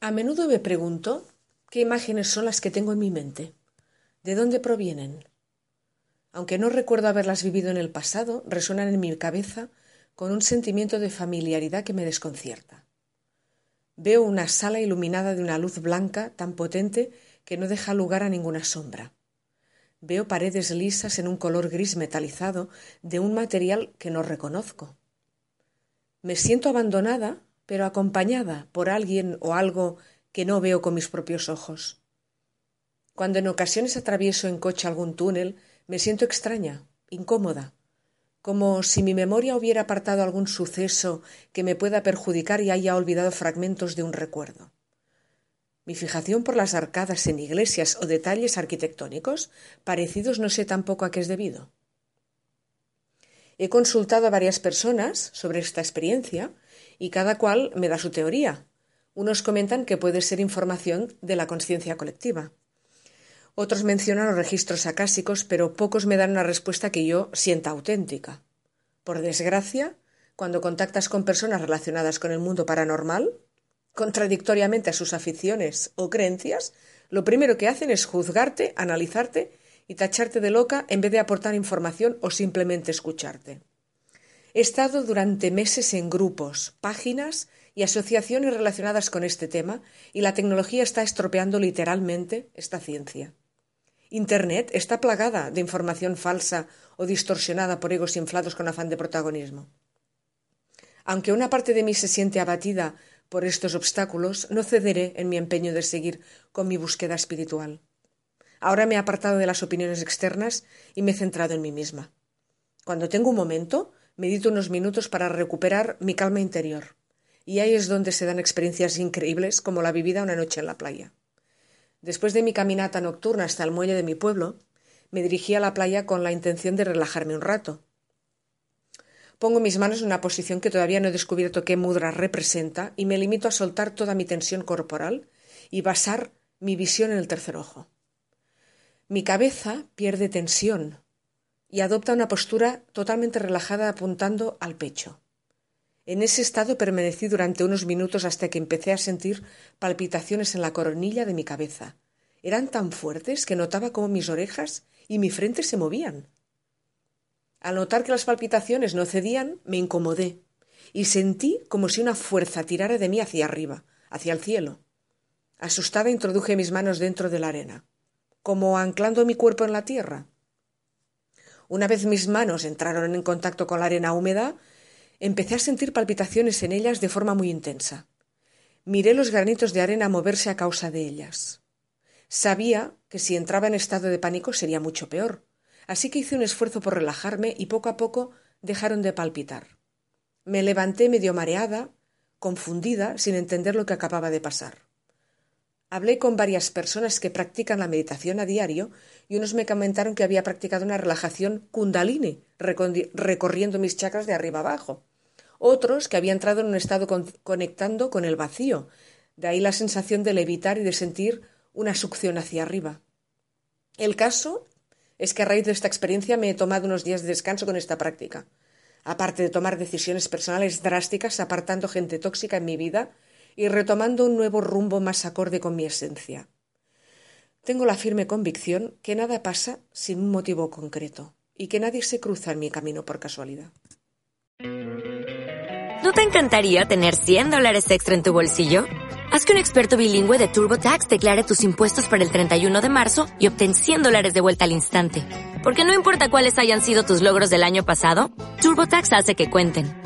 A menudo me pregunto qué imágenes son las que tengo en mi mente, de dónde provienen. Aunque no recuerdo haberlas vivido en el pasado, resuenan en mi cabeza con un sentimiento de familiaridad que me desconcierta. Veo una sala iluminada de una luz blanca tan potente que no deja lugar a ninguna sombra. Veo paredes lisas en un color gris metalizado de un material que no reconozco. Me siento abandonada pero acompañada por alguien o algo que no veo con mis propios ojos. Cuando en ocasiones atravieso en coche algún túnel, me siento extraña, incómoda, como si mi memoria hubiera apartado algún suceso que me pueda perjudicar y haya olvidado fragmentos de un recuerdo. Mi fijación por las arcadas en iglesias o detalles arquitectónicos parecidos no sé tampoco a qué es debido. He consultado a varias personas sobre esta experiencia y cada cual me da su teoría. Unos comentan que puede ser información de la conciencia colectiva. Otros mencionan los registros acásicos, pero pocos me dan una respuesta que yo sienta auténtica. Por desgracia, cuando contactas con personas relacionadas con el mundo paranormal, contradictoriamente a sus aficiones o creencias, lo primero que hacen es juzgarte, analizarte y tacharte de loca en vez de aportar información o simplemente escucharte. He estado durante meses en grupos, páginas y asociaciones relacionadas con este tema y la tecnología está estropeando literalmente esta ciencia. Internet está plagada de información falsa o distorsionada por egos inflados con afán de protagonismo. Aunque una parte de mí se siente abatida por estos obstáculos, no cederé en mi empeño de seguir con mi búsqueda espiritual. Ahora me he apartado de las opiniones externas y me he centrado en mí misma. Cuando tengo un momento, medito unos minutos para recuperar mi calma interior. Y ahí es donde se dan experiencias increíbles como la vivida una noche en la playa. Después de mi caminata nocturna hasta el muelle de mi pueblo, me dirigí a la playa con la intención de relajarme un rato. Pongo mis manos en una posición que todavía no he descubierto qué mudra representa y me limito a soltar toda mi tensión corporal y basar mi visión en el tercer ojo. Mi cabeza pierde tensión, y adopta una postura totalmente relajada apuntando al pecho. En ese estado permanecí durante unos minutos hasta que empecé a sentir palpitaciones en la coronilla de mi cabeza. Eran tan fuertes que notaba cómo mis orejas y mi frente se movían. Al notar que las palpitaciones no cedían, me incomodé y sentí como si una fuerza tirara de mí hacia arriba, hacia el cielo. Asustada introduje mis manos dentro de la arena, como anclando mi cuerpo en la tierra. Una vez mis manos entraron en contacto con la arena húmeda, empecé a sentir palpitaciones en ellas de forma muy intensa. Miré los granitos de arena moverse a causa de ellas. Sabía que si entraba en estado de pánico sería mucho peor, así que hice un esfuerzo por relajarme y poco a poco dejaron de palpitar. Me levanté medio mareada, confundida, sin entender lo que acababa de pasar. Hablé con varias personas que practican la meditación a diario y unos me comentaron que había practicado una relajación kundalini, recorriendo mis chakras de arriba abajo. Otros que había entrado en un estado conectando con el vacío, de ahí la sensación de levitar y de sentir una succión hacia arriba. El caso es que a raíz de esta experiencia me he tomado unos días de descanso con esta práctica. Aparte de tomar decisiones personales drásticas, apartando gente tóxica en mi vida, y retomando un nuevo rumbo más acorde con mi esencia. Tengo la firme convicción que nada pasa sin un motivo concreto y que nadie se cruza en mi camino por casualidad. ¿No te encantaría tener 100 dólares extra en tu bolsillo? Haz que un experto bilingüe de TurboTax declare tus impuestos para el 31 de marzo y obtén 100 dólares de vuelta al instante. Porque no importa cuáles hayan sido tus logros del año pasado, TurboTax hace que cuenten